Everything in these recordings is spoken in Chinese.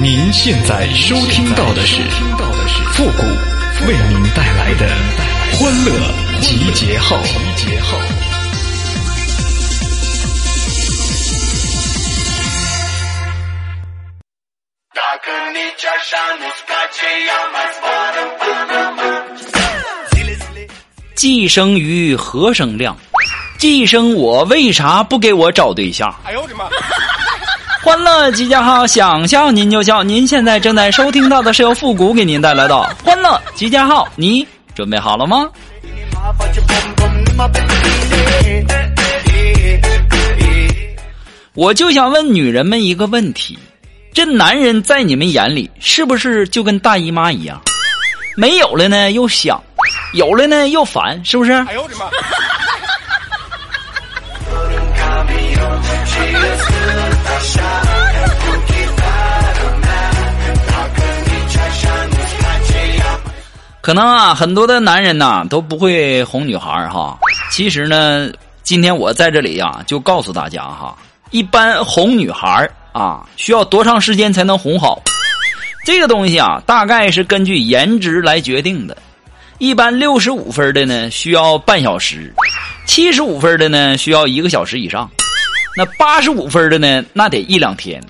您现在收听到的是复古为您带来的欢乐集结号。集结号。寄生于，何生亮？寄生我，为啥不给我找对象？哎呦我的妈！欢乐集结号，想笑您就笑。您现在正在收听到的是由复古给您带来的 欢乐集结号，你准备好了吗？我就想问女人们一个问题：这男人在你们眼里是不是就跟大姨妈一样？没有了呢又想，有了呢又烦，是不是？哎呦我的妈！可能啊，很多的男人呐都不会哄女孩哈。其实呢，今天我在这里呀，就告诉大家哈，一般哄女孩啊，需要多长时间才能哄好？这个东西啊，大概是根据颜值来决定的。一般六十五分的呢，需要半小时；七十五分的呢，需要一个小时以上；那八十五分的呢，那得一两天，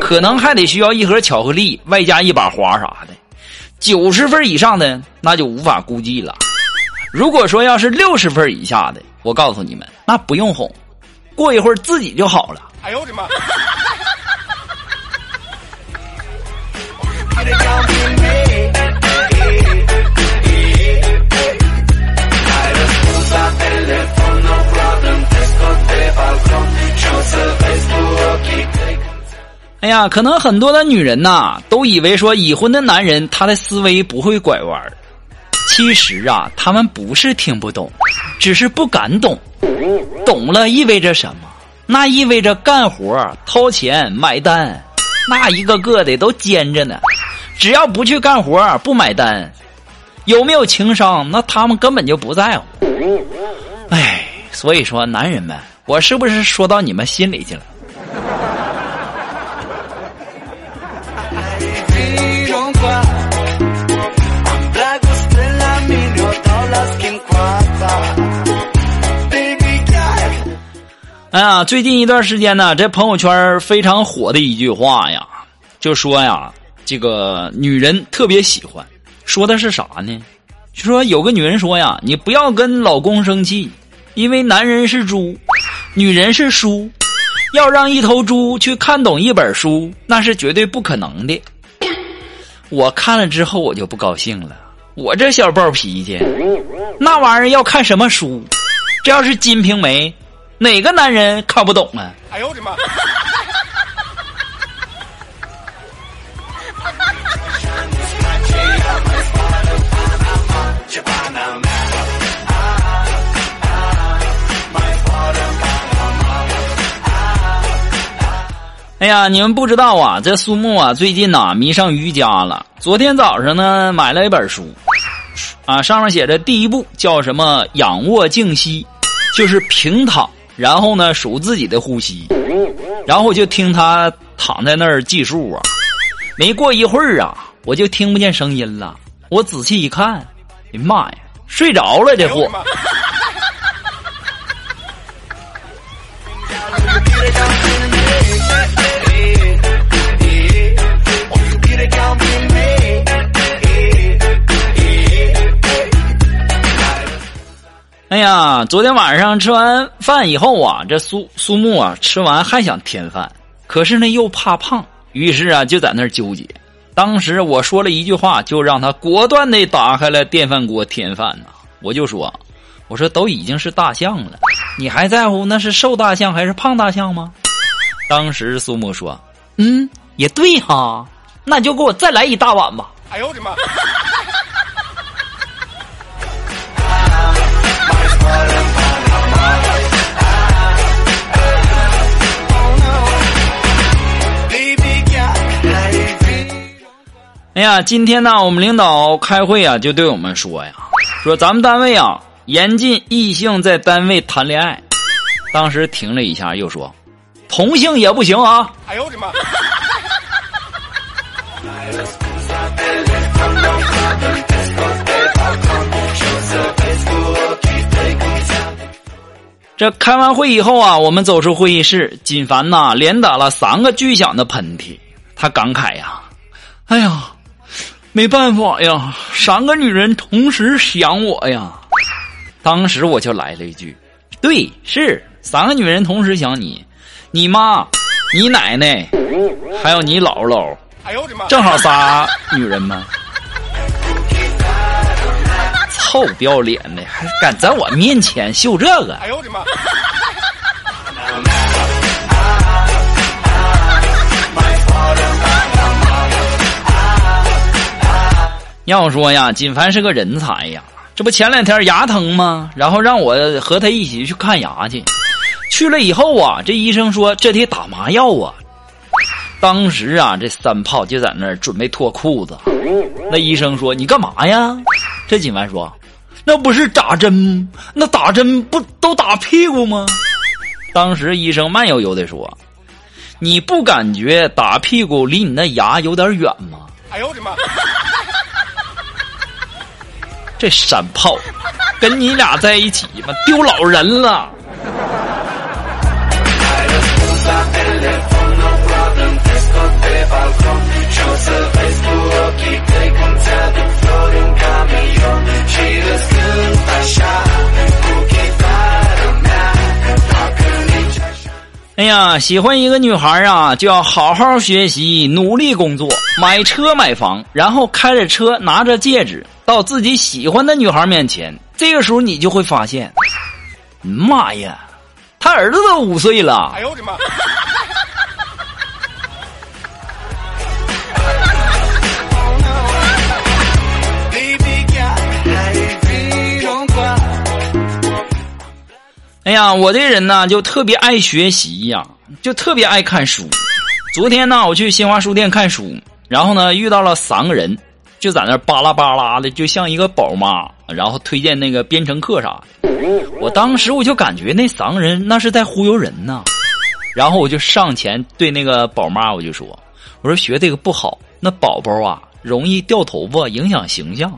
可能还得需要一盒巧克力，外加一把花啥的。九十分以上的那就无法估计了。如果说要是六十分以下的，我告诉你们，那不用哄，过一会儿自己就好了。哎呦我的妈！哎呀，可能很多的女人呐，都以为说已婚的男人他的思维不会拐弯儿其实啊，他们不是听不懂，只是不敢懂。懂了意味着什么？那意味着干活、掏钱、买单，那一个个的都尖着呢。只要不去干活、不买单，有没有情商？那他们根本就不在乎。哎，所以说，男人们，我是不是说到你们心里去了？哎呀，最近一段时间呢，这朋友圈非常火的一句话呀，就说呀，这个女人特别喜欢，说的是啥呢？就说有个女人说呀，你不要跟老公生气，因为男人是猪，女人是书，要让一头猪去看懂一本书，那是绝对不可能的。我看了之后，我就不高兴了。我这小暴脾气，那玩意儿要看什么书？这要是《金瓶梅》。哪个男人看不懂啊？哎呦我的妈！哎呀，你们不知道啊，这苏木啊，最近呐迷上瑜伽了。昨天早上呢，买了一本书，啊，上面写着第一步叫什么？仰卧静息，就是平躺。然后呢，数自己的呼吸，然后就听他躺在那儿计数啊。没过一会儿啊，我就听不见声音了。我仔细一看，哎呀妈呀，睡着了这货。哎呀，昨天晚上吃完饭以后啊，这苏苏木啊吃完还想添饭，可是呢又怕胖，于是啊就在那儿纠结。当时我说了一句话，就让他果断的打开了电饭锅添饭呐。我就说，我说都已经是大象了，你还在乎那是瘦大象还是胖大象吗？当时苏木说，嗯，也对哈，那就给我再来一大碗吧。哎呦我的妈！呀，今天呢，我们领导开会啊，就对我们说呀，说咱们单位啊，严禁异性在单位谈恋爱。当时停了一下，又说，同性也不行啊。哎呦我的妈！这开完会以后啊，我们走出会议室，金凡呐连打了三个巨响的喷嚏，他感慨呀：“哎呀，没办法呀，三个女人同时想我呀。”当时我就来了一句：“对，是三个女人同时想你，你妈、你奶奶，还有你姥姥，哎呦我的妈，正好仨女人吗？”臭不要脸的，还敢在我面前秀这个！哎呦我的妈！要说呀，锦凡是个人才呀，这不前两天牙疼吗？然后让我和他一起去看牙去。去了以后啊，这医生说这得打麻药啊。当时啊，这三炮就在那儿准备脱裤子。那医生说：“你干嘛呀？”这锦凡说。那不是打针？那打针不都打屁股吗？当时医生慢悠悠的说：“你不感觉打屁股离你那牙有点远吗？”哎呦我的妈！这山炮，跟你俩在一起吧，丢老人了。哎呀，喜欢一个女孩啊，就要好好学习，努力工作，买车买房，然后开着车，拿着戒指，到自己喜欢的女孩面前。这个时候，你就会发现，妈呀，他儿子都五岁了。哎呦我的妈！哎呀，我这人呢就特别爱学习呀，就特别爱看书。昨天呢，我去新华书店看书，然后呢遇到了三个人，就在那巴拉巴拉的，就像一个宝妈，然后推荐那个编程课啥的。我当时我就感觉那三个人那是在忽悠人呢，然后我就上前对那个宝妈我就说：“我说学这个不好，那宝宝啊容易掉头发，影响形象。”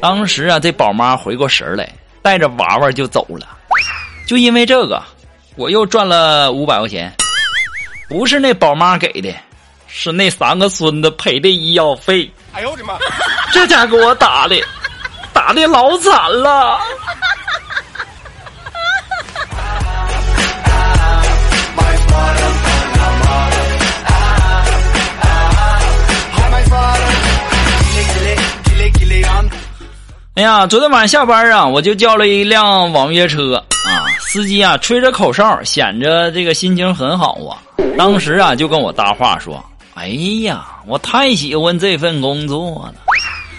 当时啊，这宝妈回过神来，带着娃娃就走了。就因为这个，我又赚了五百块钱，不是那宝妈给的，是那三个孙子赔的医药费。哎呦我的妈！这家给我打的，打的老惨了。哎呀，昨天晚上下班啊，我就叫了一辆网约车啊。司机啊，吹着口哨，显着这个心情很好啊。当时啊，就跟我搭话说：“哎呀，我太喜欢这份工作了。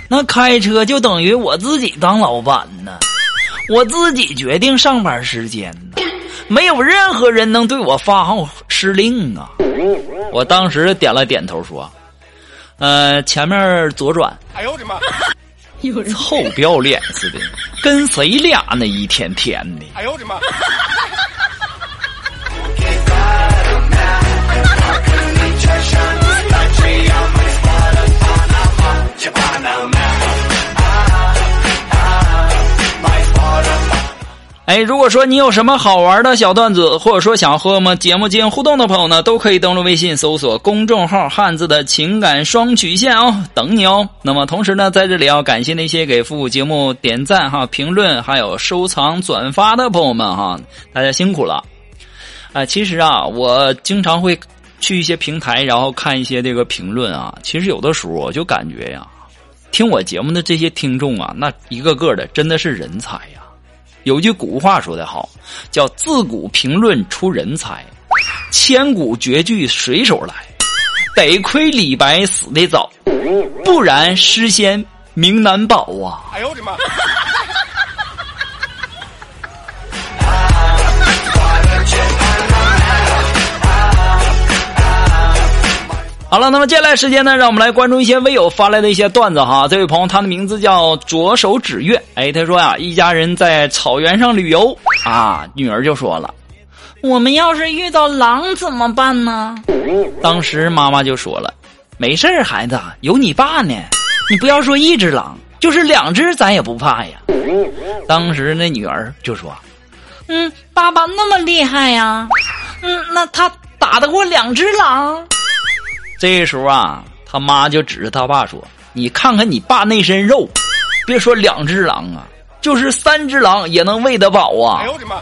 那开车就等于我自己当老板呢，我自己决定上班时间呢，没有任何人能对我发号施令啊。”我当时点了点头说：“呃，前面左转。”哎呦我的妈！臭不要脸似的，跟谁俩呢？一天天的。哎呦我的妈！哎，如果说你有什么好玩的小段子，或者说想和我们节目进行互动的朋友呢，都可以登录微信搜索公众号“汉字的情感双曲线”哦，等你哦。那么同时呢，在这里要感谢那些给父母节目点赞、哈评论、还有收藏、转发的朋友们哈，大家辛苦了。啊，其实啊，我经常会去一些平台，然后看一些这个评论啊。其实有的时候我就感觉呀，听我节目的这些听众啊，那一个个的真的是人才呀。有句古话说得好，叫“自古评论出人才，千古绝句随手来”。得亏李白死得早，不然诗仙名难保啊！哎呦我的妈！好了，那么接下来时间呢，让我们来关注一些微友发来的一些段子哈。这位朋友，他的名字叫左手指月，哎，他说呀，一家人在草原上旅游啊，女儿就说了：“我们要是遇到狼怎么办呢？”当时妈妈就说了：“没事儿，孩子，有你爸呢。你不要说一只狼，就是两只咱也不怕呀。”当时那女儿就说：“嗯，爸爸那么厉害呀？嗯，那他打得过两只狼？”这时候啊，他妈就指着他爸说：“你看看你爸那身肉，别说两只狼啊，就是三只狼也能喂得饱啊！”哎呦我的妈！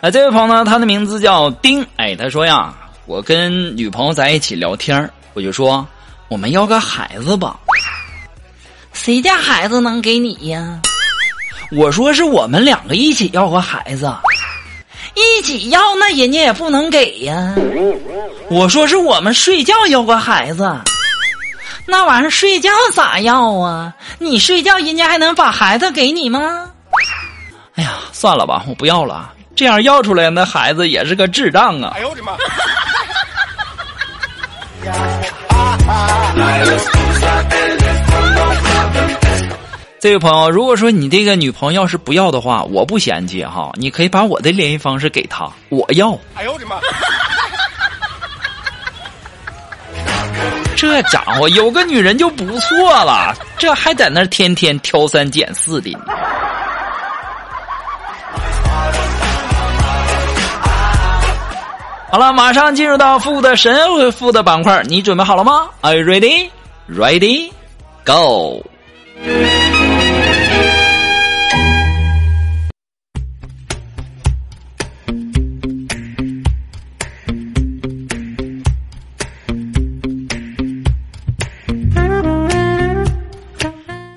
哎，这位朋友呢，他的名字叫丁。哎，他说呀，我跟女朋友在一起聊天我就说我们要个孩子吧。谁家孩子能给你呀？我说是我们两个一起要个孩子，一起要那人家也不能给呀。我说是我们睡觉要个孩子，那玩意儿睡觉咋要啊？你睡觉人家还能把孩子给你吗？哎呀，算了吧，我不要了。这样要出来，那孩子也是个智障啊！哎呦我的妈！这位朋友，如果说你这个女朋友要是不要的话，我不嫌弃哈，你可以把我的联系方式给她，我要。哎呦我的妈！这家伙有个女人就不错了，这还在那天天挑三拣四的。好了，马上进入到富的神回复的板块，你准备好了吗？Are you ready? Ready? Go! Thank you.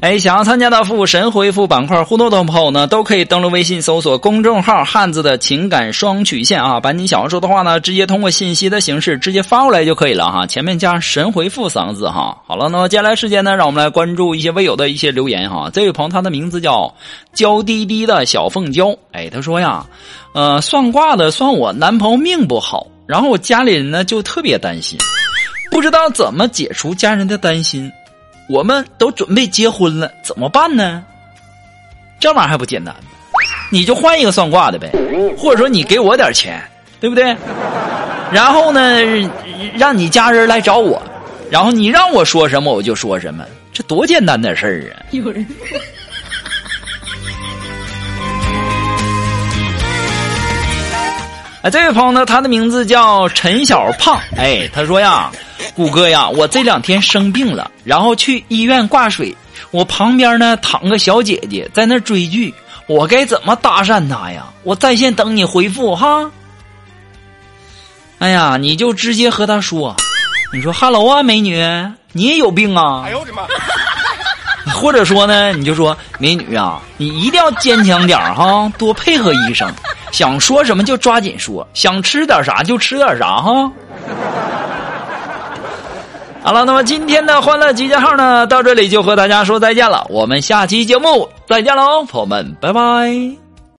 哎，想要参加到复神回复板块互动的朋友呢，都可以登录微信搜索公众号“汉字的情感双曲线”啊，把你想要说的话呢，直接通过信息的形式直接发过来就可以了哈，前面加“神回复”三个字哈。好了，那么接下来时间呢，让我们来关注一些微友的一些留言哈。这位朋友他的名字叫娇滴滴的小凤娇，哎，他说呀，呃，算卦的算我男朋友命不好，然后我家里人呢就特别担心，不知道怎么解除家人的担心。我们都准备结婚了，怎么办呢？这玩意儿还不简单吗？你就换一个算卦的呗，或者说你给我点钱，对不对？然后呢，让你家人来找我，然后你让我说什么我就说什么，这多简单的事儿啊！有人。哎，这位朋友呢，他的名字叫陈小胖。哎，他说呀。谷歌呀，我这两天生病了，然后去医院挂水。我旁边呢躺个小姐姐在那追剧，我该怎么搭讪她呀？我在线等你回复哈。哎呀，你就直接和她说，你说哈喽啊，美女，你也有病啊？哎呦我的妈！或者说呢，你就说美女啊，你一定要坚强点哈，多配合医生，想说什么就抓紧说，想吃点啥就吃点啥哈。好了，那么今天的欢乐集结号呢，到这里就和大家说再见了。我们下期节目再见喽，朋友们，拜拜。